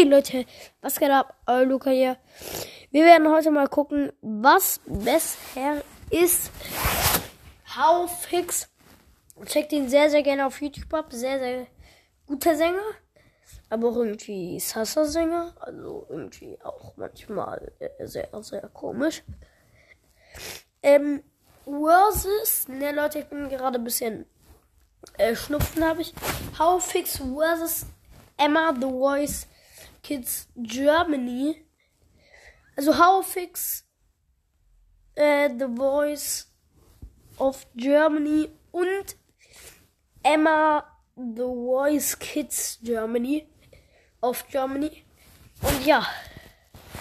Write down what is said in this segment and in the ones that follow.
Hey Leute, was geht ab? Euer Luca hier. Wir werden heute mal gucken, was bisher ist. How Fix. Checkt ihn sehr, sehr gerne auf YouTube ab. Sehr, sehr guter Sänger. Aber auch irgendwie Sassa-Sänger. Also irgendwie auch manchmal äh, sehr, sehr komisch. Ähm, versus, ne Leute, ich bin gerade ein bisschen äh, Schnupfen habe ich. How Fix versus Emma The Voice Kids Germany. Also How Fix äh, The Voice of Germany und Emma The Voice Kids Germany of Germany. Und ja.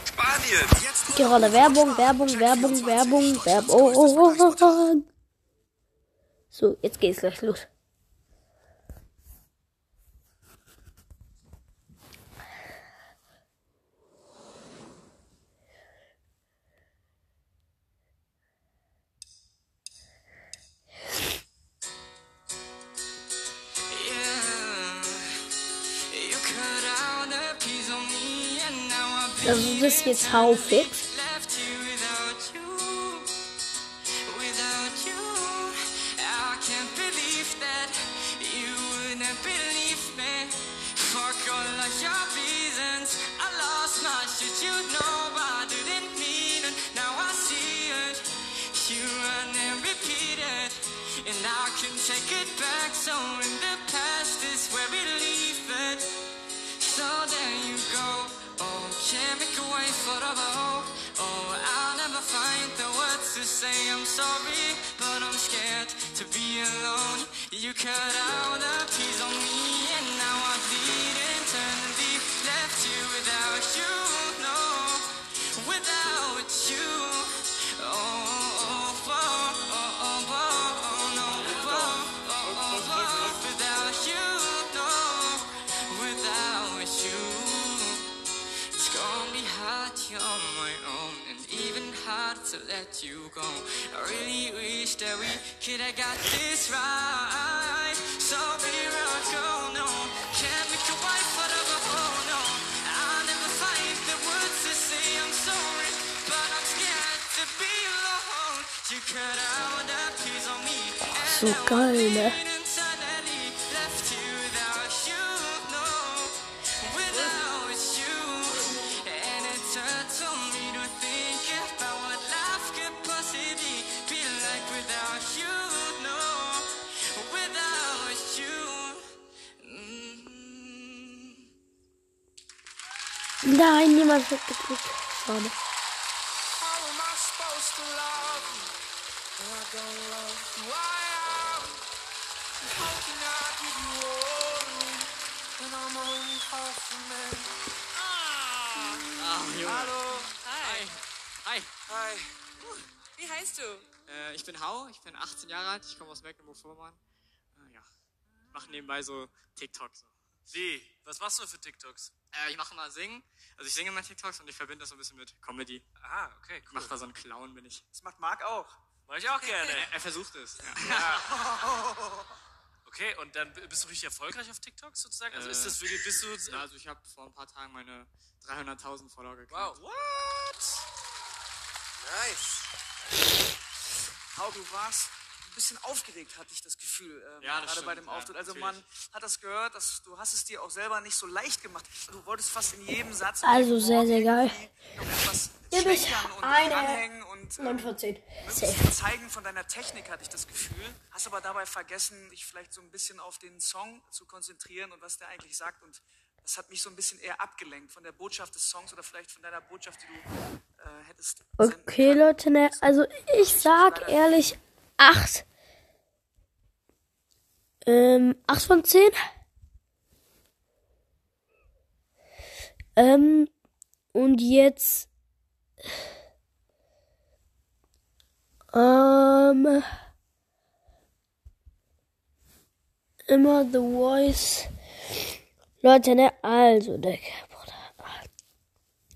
Spanien, jetzt Gerade Werbung, Werbung, Werbung, Werbung, Werbung. So, jetzt geht's gleich los. Das ist jetzt How Fix. To say I'm sorry, but I'm scared to be alone. You cut out a piece of me, let you go. I really wish that we could have got this right. So go, no, can't make a wife out of a hoe, no. I'll never find the words to say I'm sorry, but I'm scared to be alone. You cut out a piece of me, and So half a man? Hallo. Hi. Hi. Hi. Wie heißt du? Äh, ich bin Hau, ich bin 18 Jahre alt, ich komme aus Mecklenburg-Vorpommern. Äh, ja. Ich mache nebenbei so TikTok. So. Wie? Was machst du für TikToks? Äh, ich mache mal Singen. Also ich singe mal TikToks und ich verbinde das so ein bisschen mit Comedy. Ah, okay, cool. mache da so einen Clown, bin ich. Das macht Marc auch. Mach ich auch gerne. Er, er versucht es. Ja. Okay, und dann bist du richtig erfolgreich auf TikToks sozusagen? Also Äh, ist das wirklich, bist du... Ja, also ich habe vor ein paar Tagen meine 300.000 Follower gekriegt. Wow. What? Nice. Hau, du warst bisschen aufgeregt, hatte ich das Gefühl, ähm, Ja, das gerade bei stimmt, dem ja, Auftritt. Also natürlich. man hat das gehört, dass du hast es dir auch selber nicht so leicht gemacht. Du wolltest fast in jedem Satz Also dem sehr, sehr geil. Ihr und eine- dranhängen und ähm, 9 von 10. möglichst Safe. viel zeigen von deiner Technik, hatte ich das Gefühl. Hast aber dabei vergessen, dich vielleicht so ein bisschen auf den Song zu konzentrieren und was der eigentlich sagt. Und das hat mich so ein bisschen eher abgelenkt von der Botschaft des Songs oder vielleicht von deiner Botschaft, die du äh, hättest. Okay. Leute, ne, also ich sag ehrlich 8. Ähm, 8 von 10. Ähm, und jetzt. Ähm. Immer The Voice. Leute, ne, also, Digga, Bruder.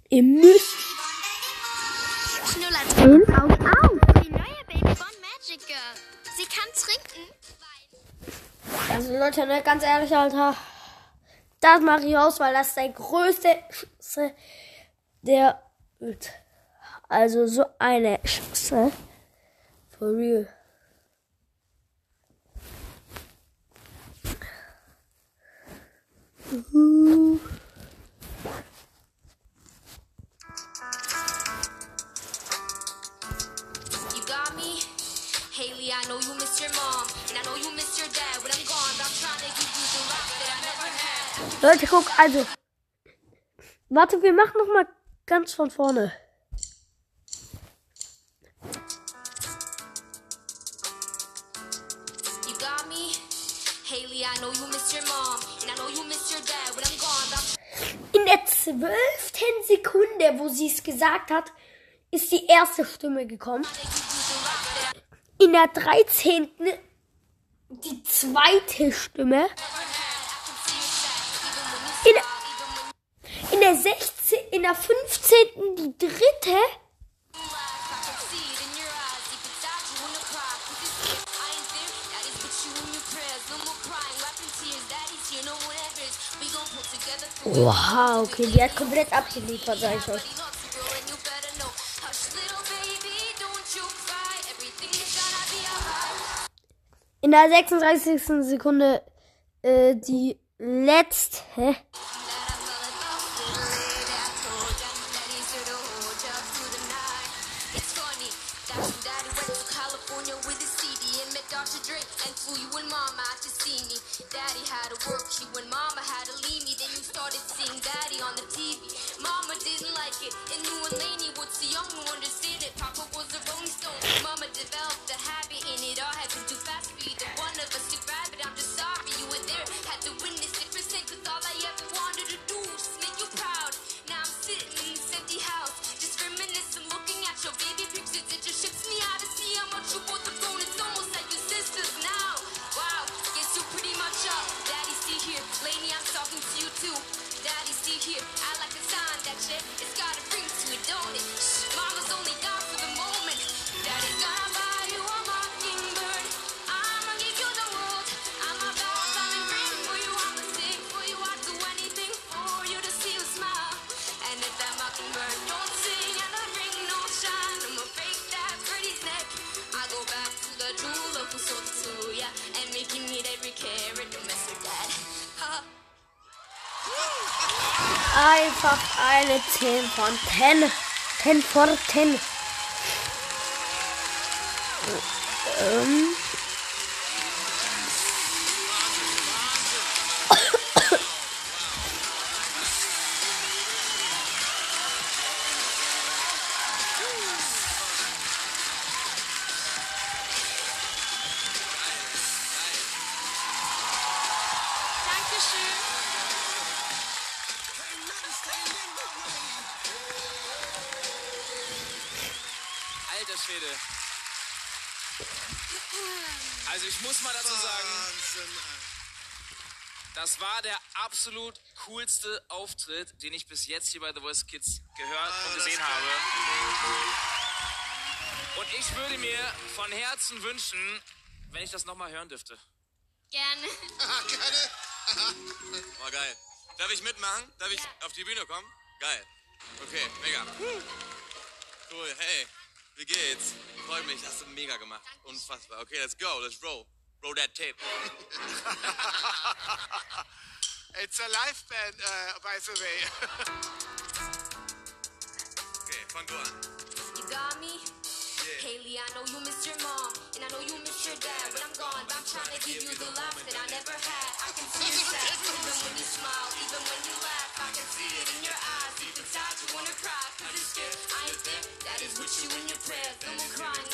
Ihr müsst Schnuller auf, auf! Kann trinken. Also Leute, ne, ganz ehrlich, Alter. Das mache ich aus, weil das ist der größte Schüsse der Welt. Also so eine Schüsse. For real. You Leute, guck, also. Warte, wir machen noch mal ganz von vorne. In der zwölften Sekunde, wo sie es gesagt hat, ist die erste Stimme gekommen. In der dreizehnten die zweite Stimme. In der 15. die dritte. Wow, okay, die hat komplett abgeliefert, sag ich euch. In der 36. Sekunde äh, die letzte. Mama developed a habit and it all happened too fast for either one of us to grab it. I'm just Einfach eine 10 von 10. 10 von 10. war der absolut coolste Auftritt, den ich bis jetzt hier bei The Voice Kids gehört und gesehen habe. Und ich würde mir von Herzen wünschen, wenn ich das nochmal hören dürfte. Gerne. War geil. Darf ich mitmachen? Darf ich auf die Bühne kommen? Geil. Okay, mega. Cool, hey, wie geht's? Freut mich, hast du mega gemacht. Unfassbar. Okay, let's go, let's roll. Roll that tape. It's a live band, uh, by the way. Okay, fang du an. You got me? Haley, I know you miss your mom, and I know you miss your dad. When I'm gone, I'm trying to give you the love that I never had. I can see you sad, even when you smile, even when you laugh. I can see it in your eyes, deep inside you wanna cry. Cause you're scared, I ain't there. Daddy's with you in your prayers. No more crying,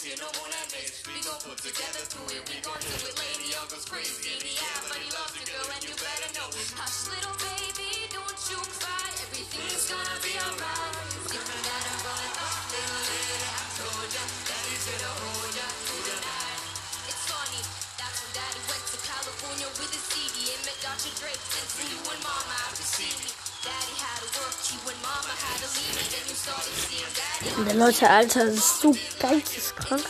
tears. Daddy's here, no more nightmares. We gon' put together through it, we gon' do it. Lady, goes crazy. Yeah, but he loves you, girl, and you better know. Hush, little baby, don't you cry. Everything's gonna be alright. Little lady. I told ya, daddy's gonna hold ya through the night. It's funny, that's when daddy went to California with his CD and met Dr. Dre and you and mama out to see me. Der Leute, Alter, das ist so geisteskrank.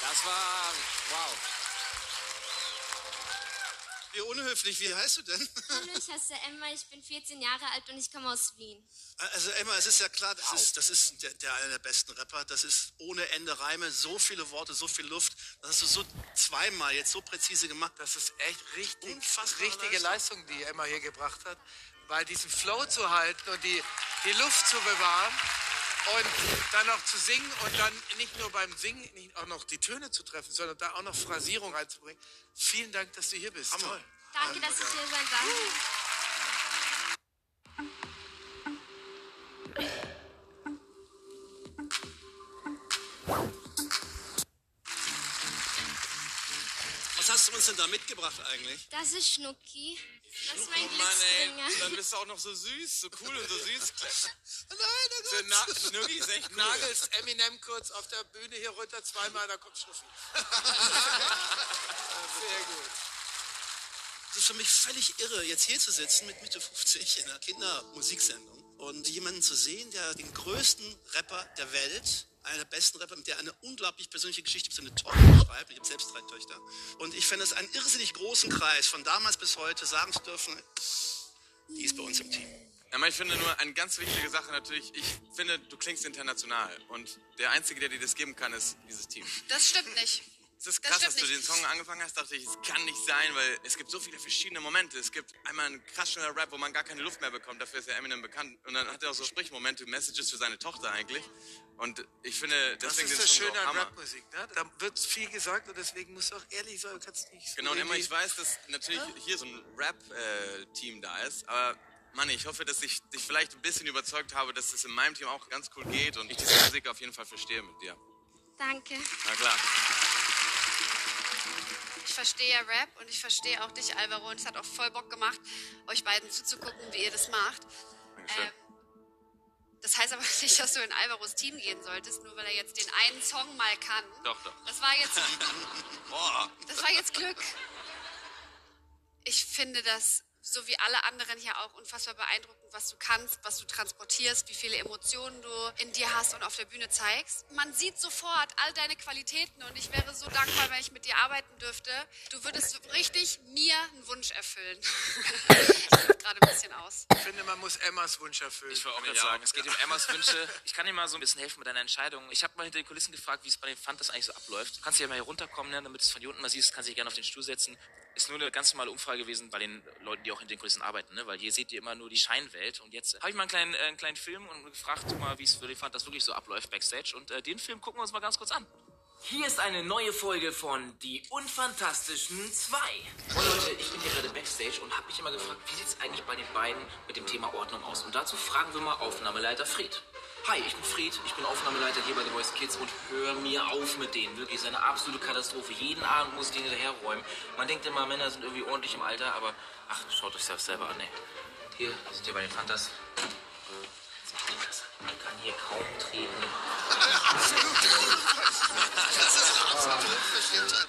Das war wow. Wie unhöflich, wie heißt du denn? Hallo, ich heiße Emma, ich bin 14 Jahre alt und ich komme aus Wien. Also Emma, es ist ja klar, das ist, das ist der, der einer der besten Rapper. Das ist ohne Ende Reime, so viele Worte, so viel Luft. Das hast du so zweimal jetzt so präzise gemacht. Das ist echt richtig, richtige Leistung. Leistung, die Emma hier gebracht hat. Weil diesen Flow zu halten und die, die Luft zu bewahren und dann noch zu singen und dann nicht nur beim Singen nicht auch noch die Töne zu treffen, sondern da auch noch Phrasierung reinzubringen. Vielen Dank, dass du hier bist. Hammer. Toll. Danke, dass ich hier sein darf. Was du uns denn da mitgebracht eigentlich? Das ist Schnucki. Das ist mein Oh Mann, ey, Glücksbringer. dann bist du auch noch so süß, so cool und so süß. Nein, oh Na Gott. Schnuggi ist echt cool. Nagelst Eminem kurz auf der Bühne hier runter zweimal, da kommt Schnuffi. Sehr gut. Es ist für mich völlig irre, jetzt hier zu sitzen mit Mitte 50 in einer Kindermusiksendung und jemanden zu sehen, der den größten Rapper der Welt, einer der besten Rapper, der eine unglaublich persönliche Geschichte für seine Tochter schreibt. Ich habe selbst drei Töchter. Und ich fände es einen irrsinnig großen Kreis, von damals bis heute sagen zu dürfen, die ist bei uns im Team. Ja, aber ich finde nur eine ganz wichtige Sache natürlich, ich finde, du klingst international und der Einzige, der dir das geben kann, ist dieses Team. Das stimmt nicht. Es ist Das krass, stimmt dass du nicht. den Song angefangen hast, dachte ich, es kann nicht sein, weil es gibt so viele verschiedene Momente. Es gibt einmal einen krass schneller Rap, wo man gar keine Luft mehr bekommt, dafür ist ja Eminem bekannt. Und dann hat er auch so Sprichmomente, Messages für seine Tochter eigentlich. Und ich finde, Das deswegen ist den das Schöne an. Rapmusik. Ne? Da wird viel gesagt und deswegen musst du auch ehrlich sein. Du kannst nicht so Genau, und Emma, irgendwie- ich weiß, dass natürlich hier so ein Rap-Team da ist, aber Mann, ich hoffe, dass ich dich vielleicht ein bisschen überzeugt habe, dass es in meinem Team auch ganz cool geht und ich diese Musik auf jeden Fall verstehe mit dir. Danke. Na klar. Ich verstehe ja Rap und ich verstehe auch dich, Alvaro. Und es hat auch voll Bock gemacht, euch beiden zuzugucken, wie ihr das macht. Dankeschön. Ähm, das heißt aber nicht, dass du in Alvaros Team gehen solltest, nur weil er jetzt den einen Song mal kann. Doch, doch. Das war jetzt, Boah. das war jetzt Glück. Ich finde das, so wie alle anderen hier auch, unfassbar beeindruckend, was du kannst, was du transportierst, wie viele Emotionen du in dir hast und auf der Bühne zeigst. Man sieht sofort all deine Qualitäten und ich wäre so dankbar, wenn ich mit dir arbeiten dürfte. Du würdest richtig mir einen Wunsch erfüllen. ich gerade ein bisschen aus. Ich finde, man muss Emmas Wunsch erfüllen. Ich wollte auch Ja, gerade sagen, auch. es geht um Emmas Wünsche. Ich kann dir mal so ein bisschen helfen mit deiner Entscheidung. Ich habe mal hinter den Kulissen gefragt, wie es bei den Fantas eigentlich so abläuft. Du kannst ja mal hier runterkommen, ne, damit du es von hier unten mal siehst, kannst dich gerne auf den Stuhl setzen. Ist nur eine ganz normale Umfrage gewesen bei den Leuten, die auch hinter den Kulissen arbeiten, ne? weil hier seht ihr immer nur die Scheinwelt. Und jetzt habe ich mal einen kleinen, äh, einen kleinen Film und gefragt, mal, wie es für den Fantas wirklich so abläuft backstage. Und äh, den Film gucken wir uns mal ganz kurz an. Hier ist eine neue Folge von Die Unfantastischen zwei. Und Leute, ich bin hier gerade Backstage und habe mich immer gefragt, wie sieht es eigentlich bei den beiden mit dem Thema Ordnung aus? Und dazu fragen wir mal Aufnahmeleiter Fried. Hi, ich bin Fried, ich bin Aufnahmeleiter hier bei The Voice Kids und hör mir auf mit denen. Wirklich, ist eine absolute Katastrophe. Jeden Abend muss ich den hinterherräumen. Man denkt immer, Männer sind irgendwie ordentlich im Alter, aber ach, schaut euch das selber an, ey. Hier sind wir bei den Fantas. Man kann hier kaum treten. Das ist Unverschämtheit.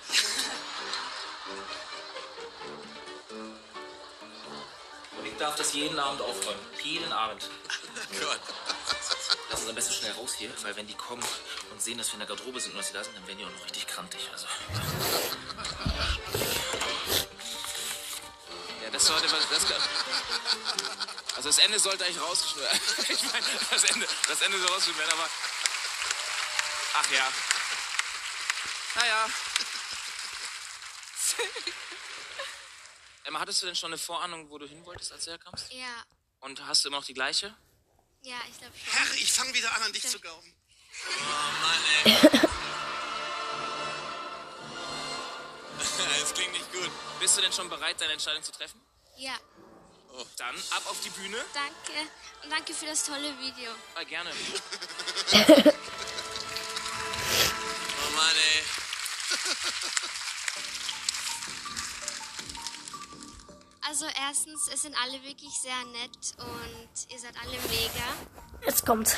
Und ich darf das jeden Abend aufräumen. Jeden Abend. Gott. Lass uns am besten schnell raus hier, weil wenn die kommen und sehen, dass wir in der Garderobe sind und dass sie da sind, dann werden die auch noch richtig krantig. Also. Ja, das sollte was. Das, also das Ende sollte eigentlich rausgeschnitten werden. Ich meine, das Ende, das Ende soll rausgeschnitten werden, aber. Ach ja. Naja. Emma, hattest du denn schon eine Vorahnung, wo du hin wolltest, als du herkamst? Ja, Und hast du immer noch die gleiche? Ja, ich glaube schon. Herr, ich fange wieder an, an dich zu glauben. Das klingt nicht gut. Bist du denn schon bereit, deine Entscheidung zu treffen? Ja, Dann ab auf die Bühne. danke. Und danke für das tolle Video. Ah, gerne. Oh Mann, ey. Also erstens, es sind alle wirklich sehr nett und ihr seid alle mega. Jetzt kommt's.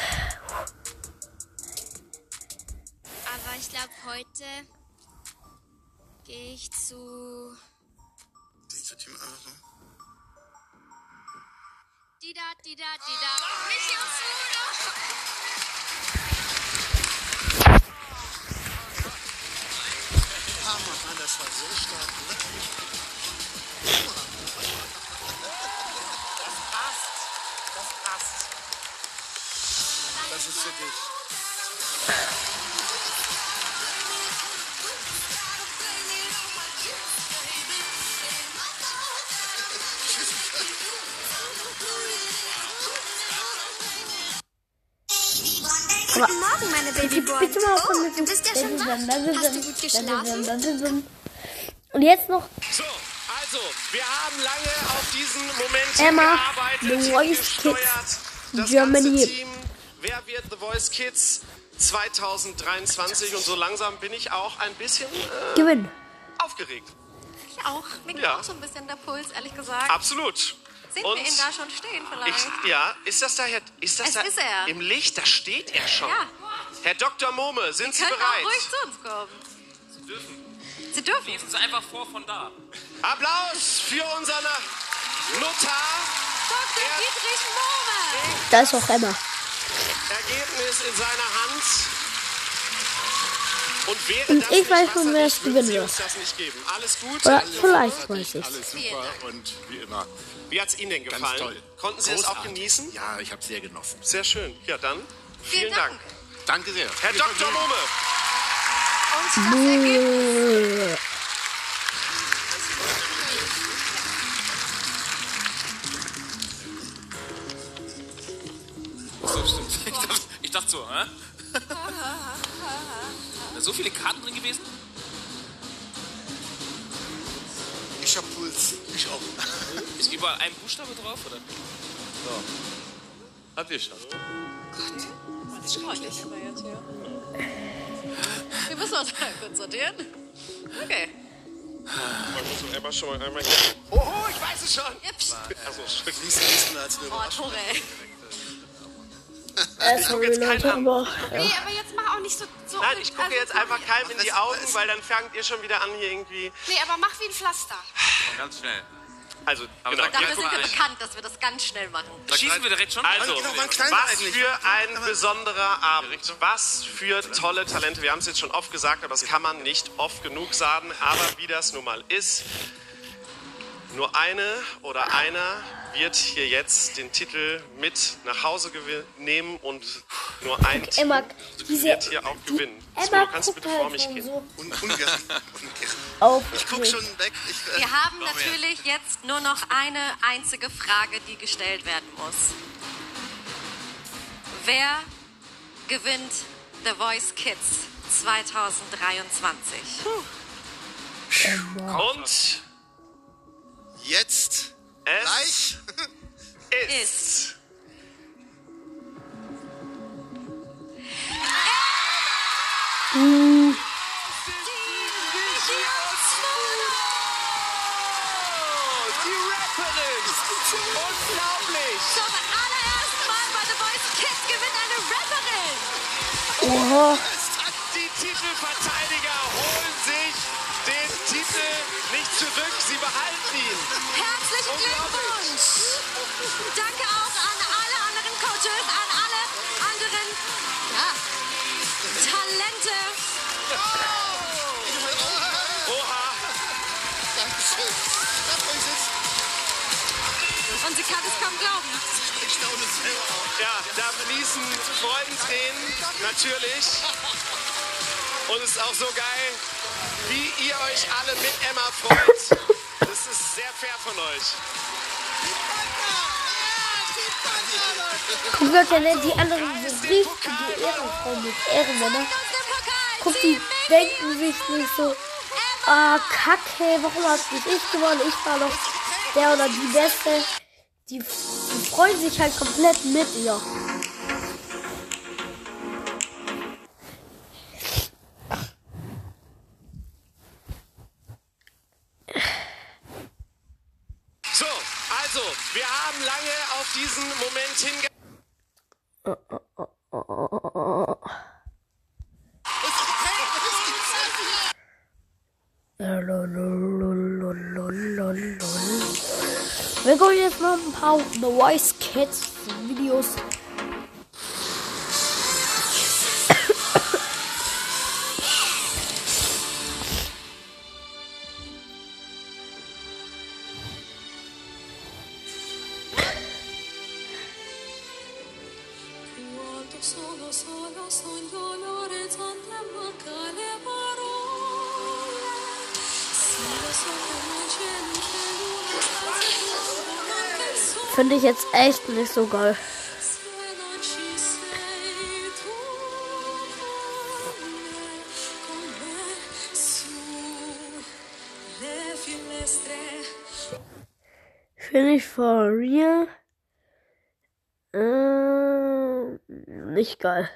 Aber ich glaube, heute gehe ich zu Dida, Dida, Dida. Michi und Sudo. Hammer, Mann, das war so stark. Das passt. Das ist für dich. Guten Morgen, meine bitte, Babyboy. bitte mal Oh, du bist ja schon wach. Hast du gut geschlafen? Und jetzt noch So, also, wir haben lange auf diesen Moment Emma, gearbeitet, The Voice gesteuert. Kids Das Germany. Team, wer wird The Voice Kids 2023? Und so langsam bin ich auch ein bisschen äh, Gewinn. aufgeregt. Ich auch. Mir geht Ja. auch so ein bisschen der Puls, ehrlich gesagt. Absolut. Sind Und wir ihn da schon stehen vielleicht? Ich, ja, ist das da, Herr, ist das Es da ist er. im Licht? Da steht er schon. Ja. Herr Dr. Mohme, sind Sie Können bereit? auch ruhig zu uns kommen. Sie dürfen. Sie dürfen. Lesen Sie einfach vor von da. Applaus für unseren Notar. Dr. Dietrich Mohme. Da ist auch Emma. Ergebnis in seiner Hand. Und wäre Und das ich weiß schon, wer es gewinnen wird. uns das nicht geben. Alles gut? Oder vielleicht weiß ich. Alles super und wie immer. Wie hat es Ihnen denn Ganz gefallen? toll. Konnten Sie es auch Großartig. genießen? Ja, ich habe sehr genossen. Sehr schön. Ja, dann vielen, Vielen Dank. Dank. Danke sehr. Herr Dr. Vergnügen. Und das Ergebnis. So. Ich dachte, ich dachte so, hä? Da so viele Karten drin gewesen? Ich hab Puls. Ich auch. Ist überall ein Buchstabe drauf, oder? Habt ihr schon? Sportlich aber jetzt hier. Wir müssen uns mal kurz sortieren. Okay. Man muss doch einmal schon mal einmal hier. Oho, ich weiß es schon. Jips. Also, Lies lesen als eine Oh, Überraschung. Äh, sorry, jetzt keinen an. aber. Nee, aber jetzt mach auch nicht so. so Nein, ich gucke also, jetzt einfach keinem in die Augen, weil dann fangt ihr schon wieder an hier irgendwie. Nee, aber mach wie ein Pflaster. Ganz schnell. Also, Aber genau. Dafür sind wir bekannt, dass wir das ganz schnell machen. Schießen wir direkt schon? Also, Genau, wir was für ein besonderer Abend. Was für tolle Talente. Wir haben es jetzt schon oft gesagt, aber das kann man nicht oft genug sagen. Aber wie das nun mal ist, nur eine oder einer wird hier jetzt den Titel mit nach Hause nehmen und nur ein Team wird hier auch gewinnen. Emma kannst du guckt bitte vor halt mich schon gehen? so Un ungern. ungern. Ich guck schon weg. Ich, äh, Wir haben natürlich jetzt nur noch eine einzige Frage, die gestellt werden muss. Wer gewinnt The Voice Kids 2023? Und jetzt es gleich. ist. Die Rapperin! Unglaublich! Zum allerersten Mal bei The Voice Kids gewinnt eine Rapperin. Die Titelverteidiger holen sich den Titel nicht zurück, sie behalten ihn. Herzlichen Glückwunsch! Danke auch an alle anderen Coaches, an alle anderen ja, Talente. Oha! Dankeschön. Und sie kann es kaum glauben. Ich staune selber. Ja, da fließen Freudentränen, natürlich. Und es ist auch so geil, wie ihr euch alle mit Emma freut. Das ist sehr fair von euch. Guck mal, der nennt die anderen so richtig die Ehrenfrau mit Ehrenmänner. Guck, die denken sich nicht so, ah, kacke, warum hast nicht ich gewonnen? Ich war doch der oder die Beste. Die, die freuen sich halt komplett mit ihr. Gucken jetzt noch ein paar The Voice Kids Videos. Jetzt echt nicht so geil. Finde ich for real äh, nicht geil.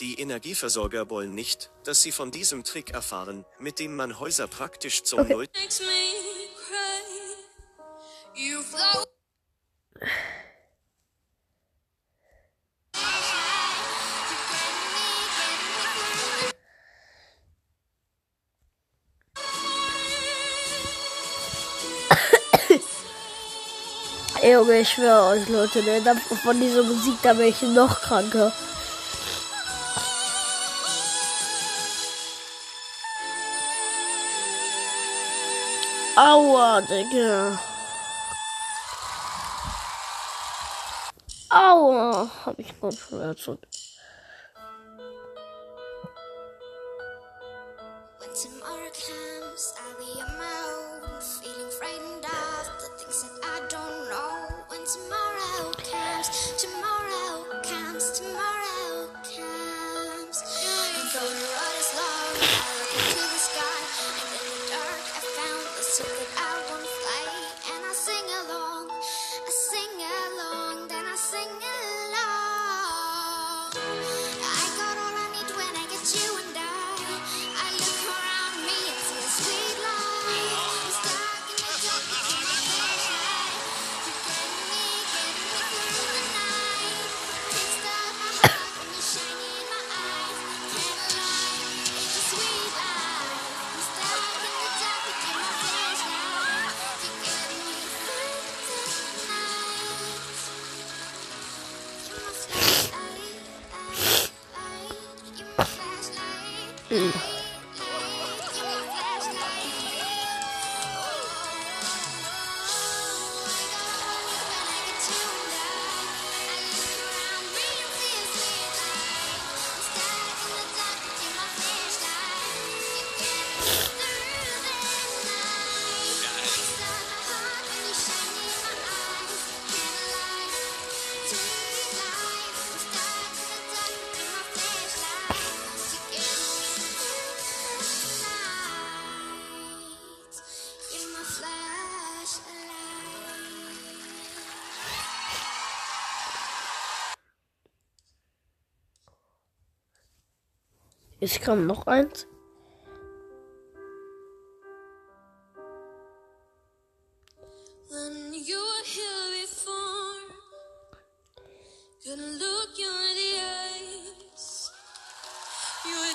Die Energieversorger wollen nicht, dass sie von diesem Trick erfahren, mit dem man Häuser praktisch zum Okay. Null... Ey, Junge, ich schwöre euch, Leute, ne, von dieser Musik, da bin ich noch kranker. Aua, Digga. Aua, hab ich Kopfschmerzen. When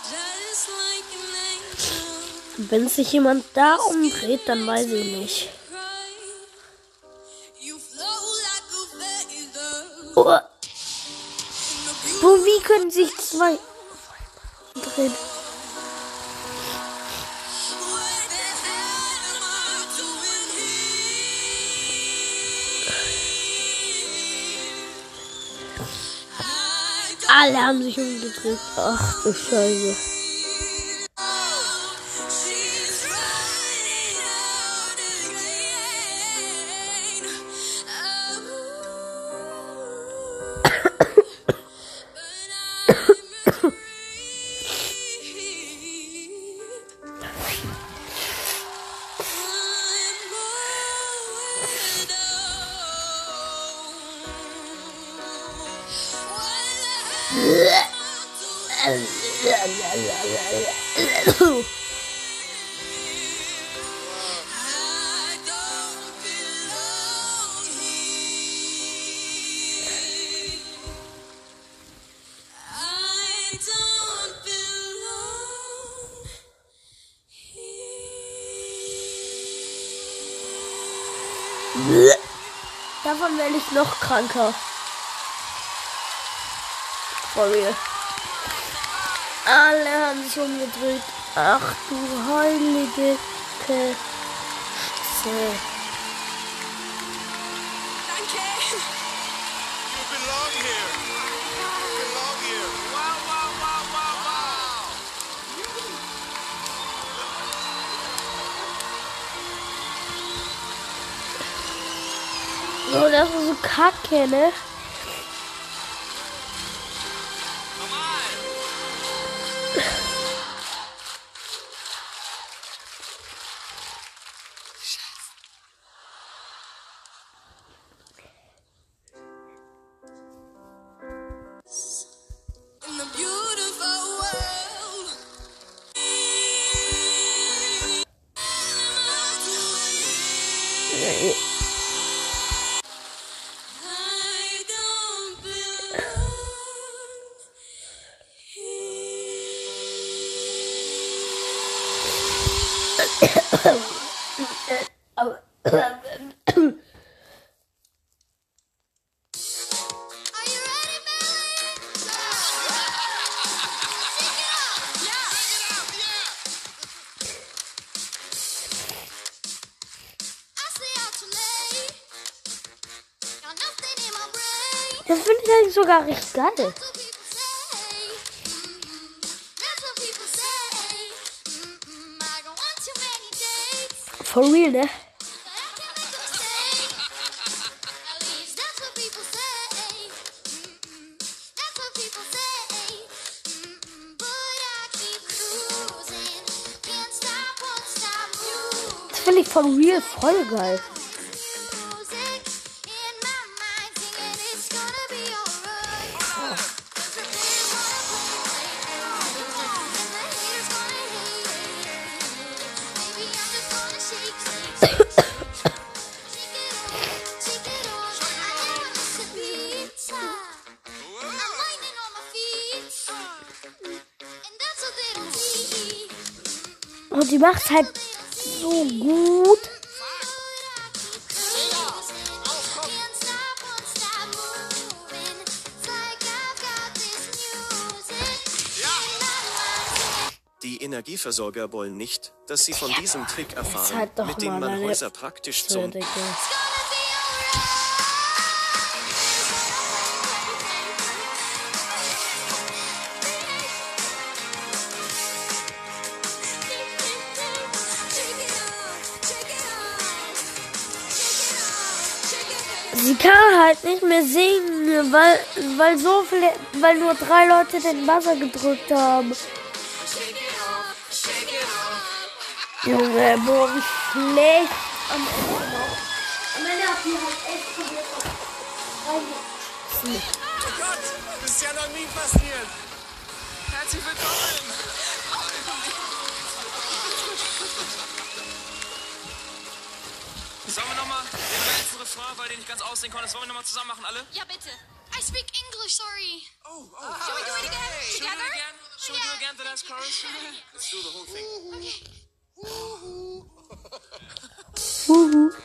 just like an angel. Wenn sich jemand da umdreht, dann weiß ich nicht. Oh. Wo, wie können sich zwei drehen? Alle haben sich umgedreht. Ach du Scheiße. Davon werde ich noch kranker. For real. Alle haben sich umgedreht. Ach du heilige Kiste. So, das ist so kacke, ne? Sogar recht geil. For real, ne? Das finde ich for real voll geil. Macht halt so gut. Die Energieversorger wollen nicht, dass sie von diesem Trick erfahren, halt mit dem man Häuser praktisch zum Digga. Halt nicht mehr singen, weil, weil so viele, weil nur drei Leute den Buzzer gedrückt haben. Junge, boah, wie schlecht am Ende weil den nicht ganz aussehen konnte, sollen wir nochmal zusammen machen, alle? Ja, bitte. I speak English, sorry. Oh, oh. Shall we do it again? Should we do Together? it again? Should we do it again, the last chorus? Let's do the whole thing. Wuhu.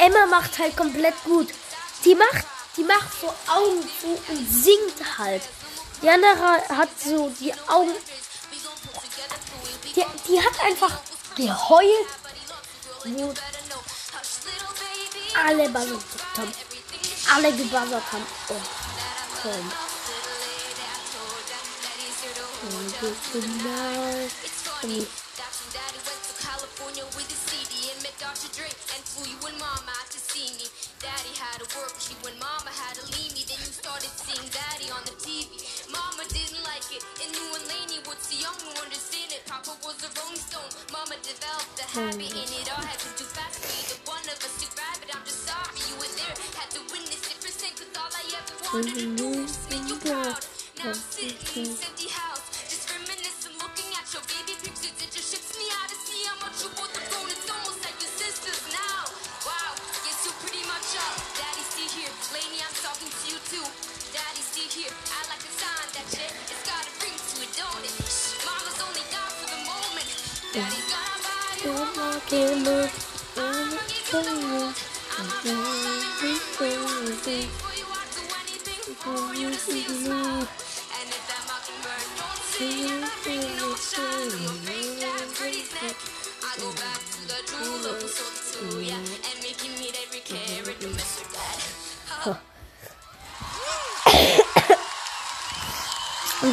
Emma macht halt komplett gut. Die macht die macht so Augen zu und singt halt. Die andere hat so die Augen. Die, die hat einfach geheult, wo alle buzzert haben. Alle gebuzzert haben. Oh, komm. Oh, California Papa was a rolling stone, mama developed the habit mm. and it all. Happened too fast for either one of us to grab it. I'm just sorry you were there, had to witness it percent cause all I ever wanted to do mm-hmm. was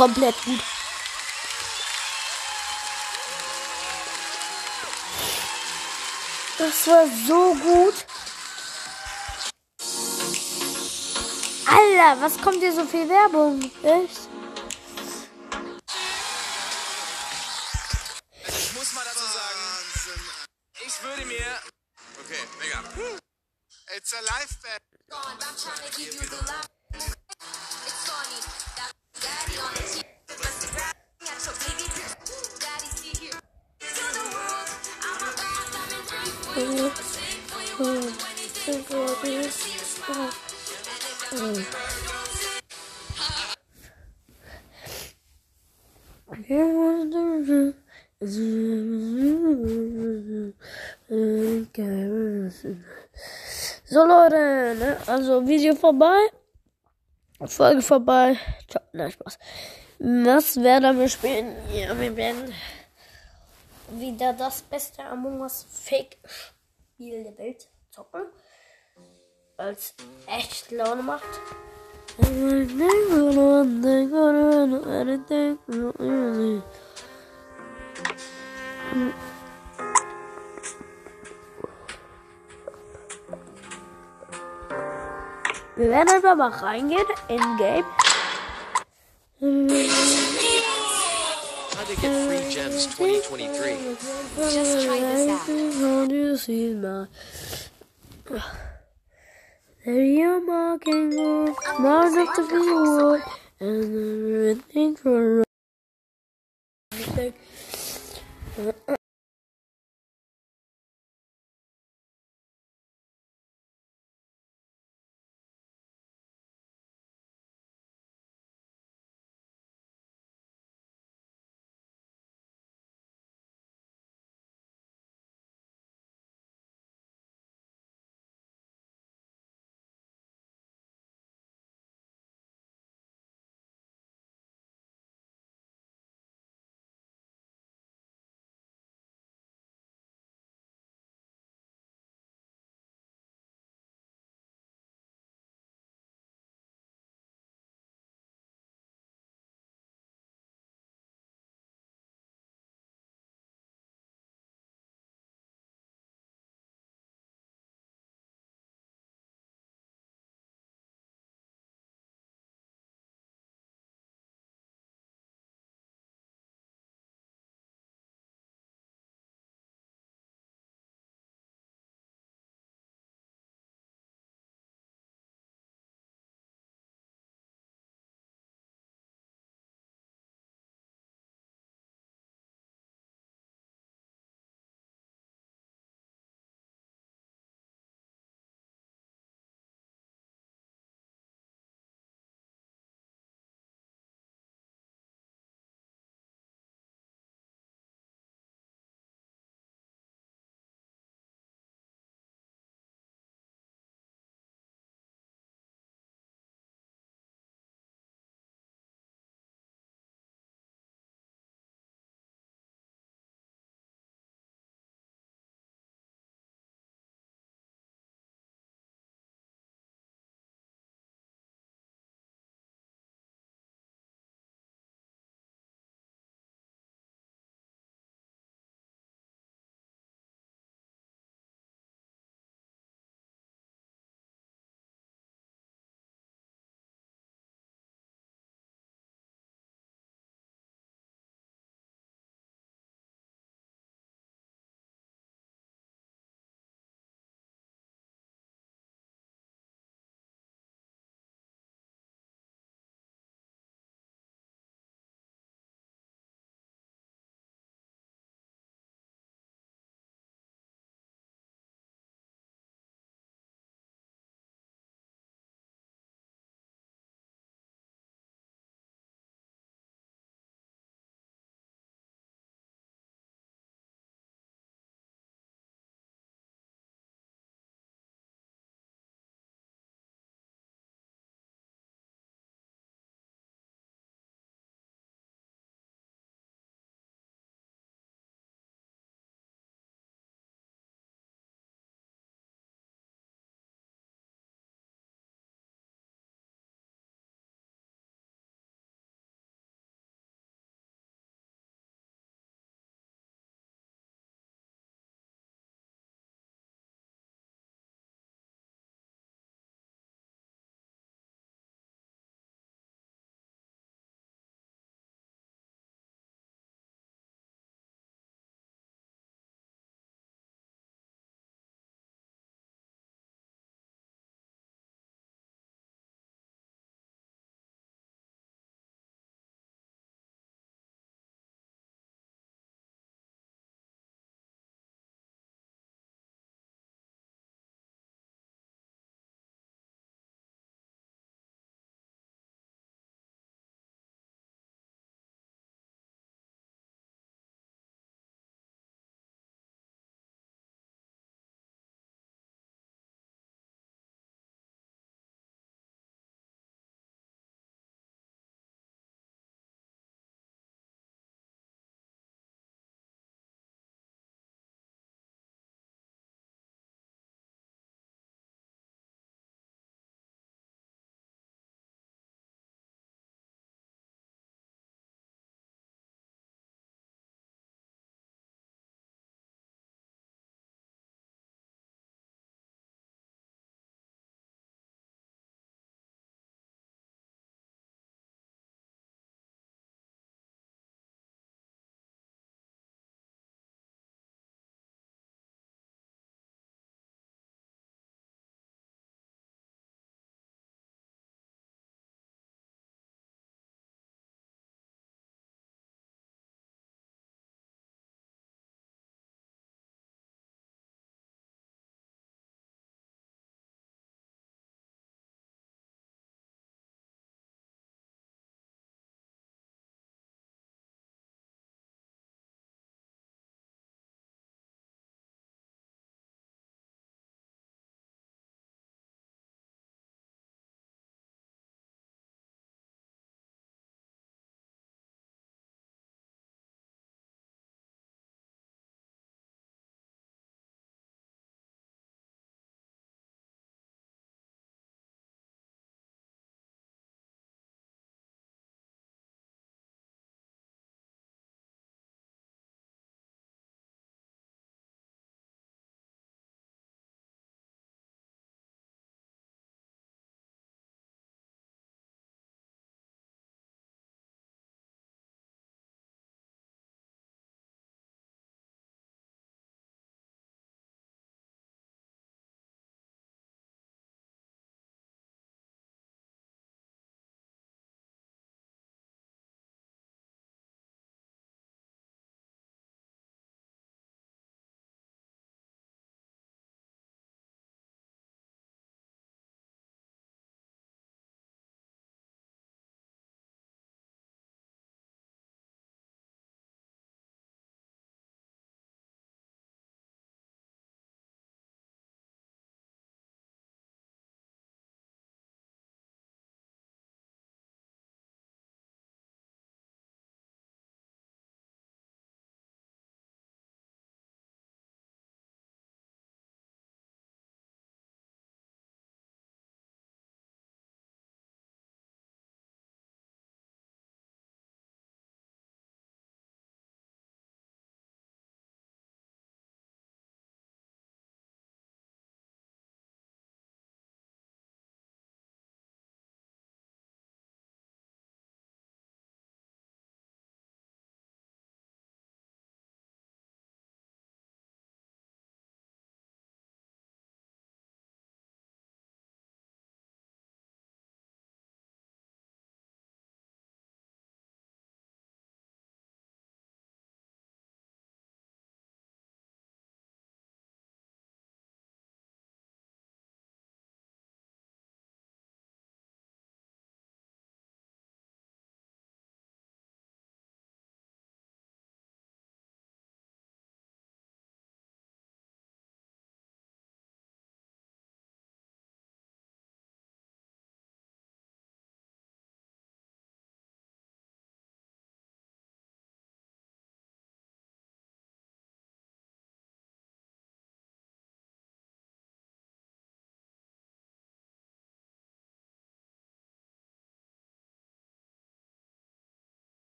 komplett gut. Das war so gut. Alter, was kommt hier so viel Werbung? Echt? Also Video vorbei, Folge vorbei. Ciao, nein, Spaß. Was werden wir spielen? Ja, wir werden wieder das beste Among Us Fake Spiel der Welt zocken. Es echt Laune macht. Wir werden einfach er mal reingehen in Game. How to get free gems 2023. Just try this out. There you're mocking me, smart enough to be wood, and everything for everything.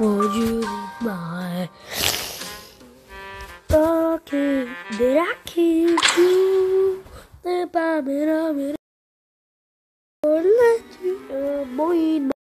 Would you buy? Okay, did I keep you? The bomb it up it or let you uh,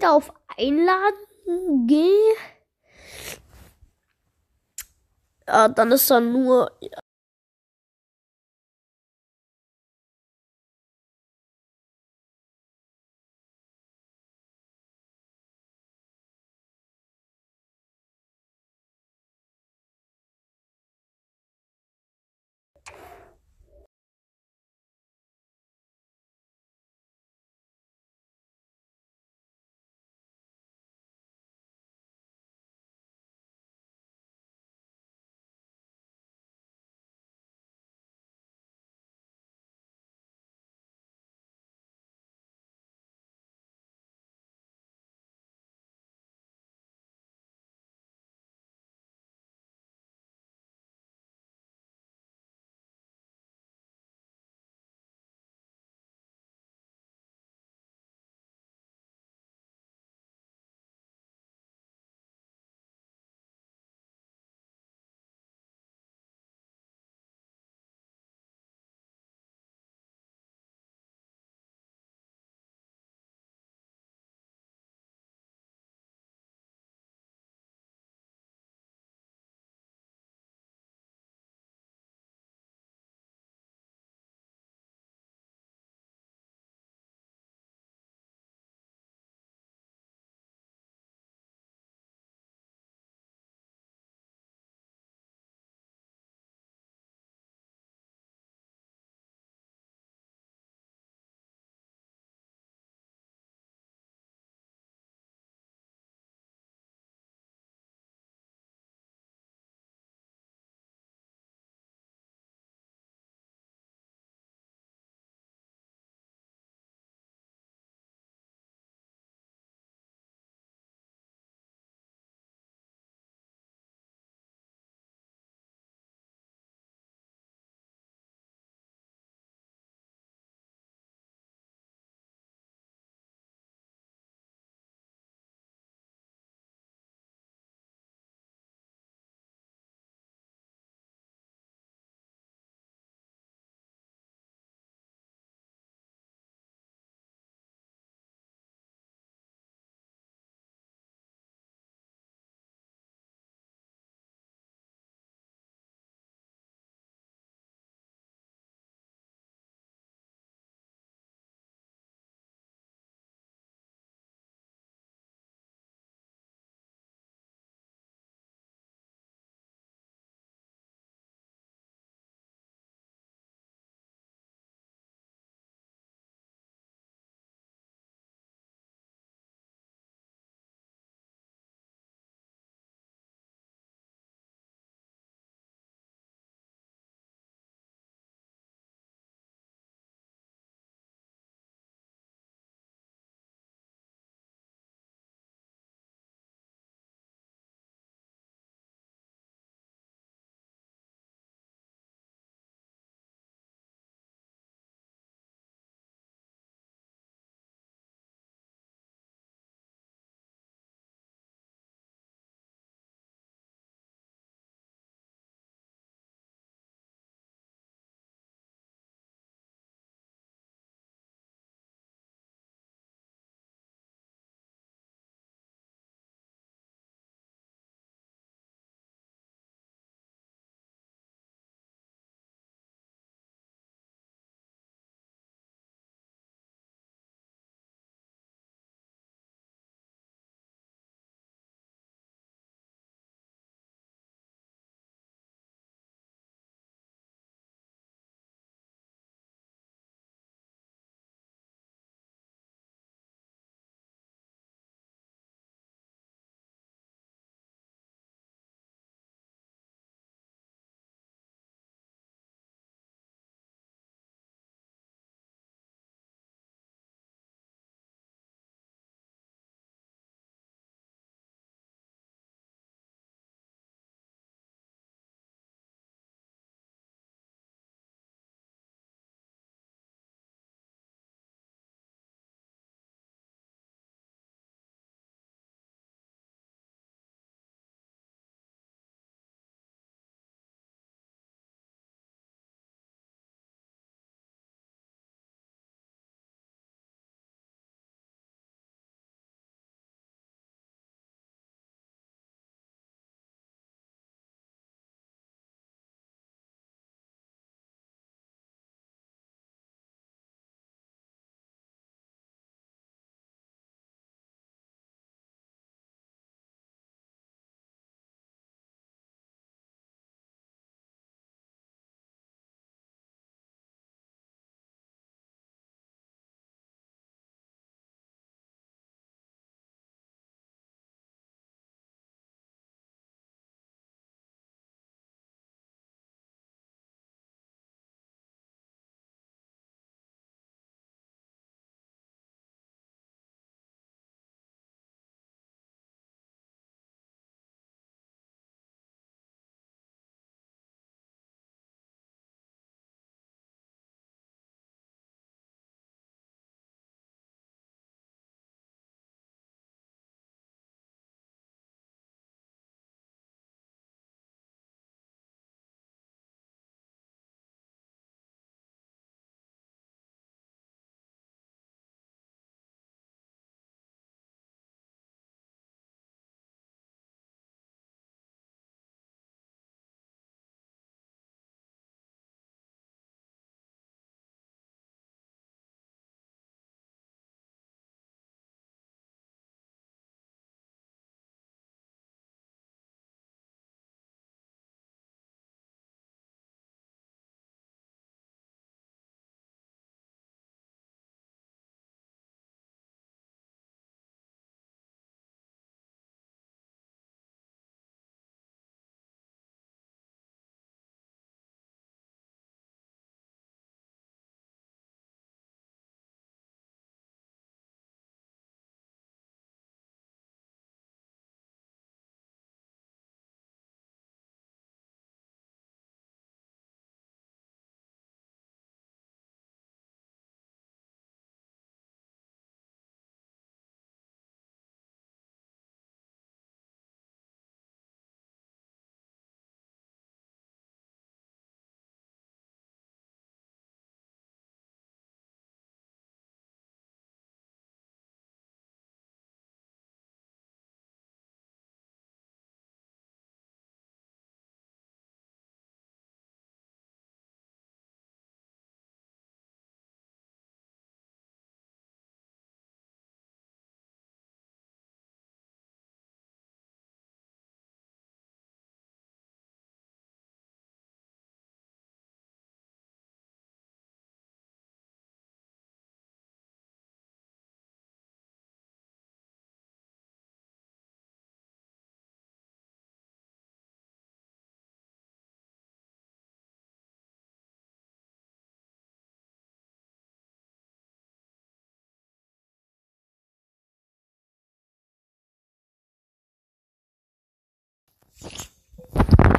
boy auf Einladen gehe, ja, dann ist dann nur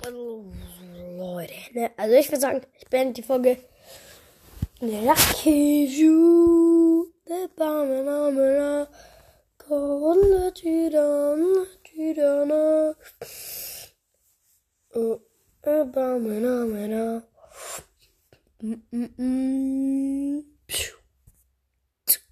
Also, Leute, ne? Also ich würde sagen, ich beende die Folge. Lucky you, the banana, Kohle Tüdana, Tüdana. Oh, banana, Mm, mm, mm.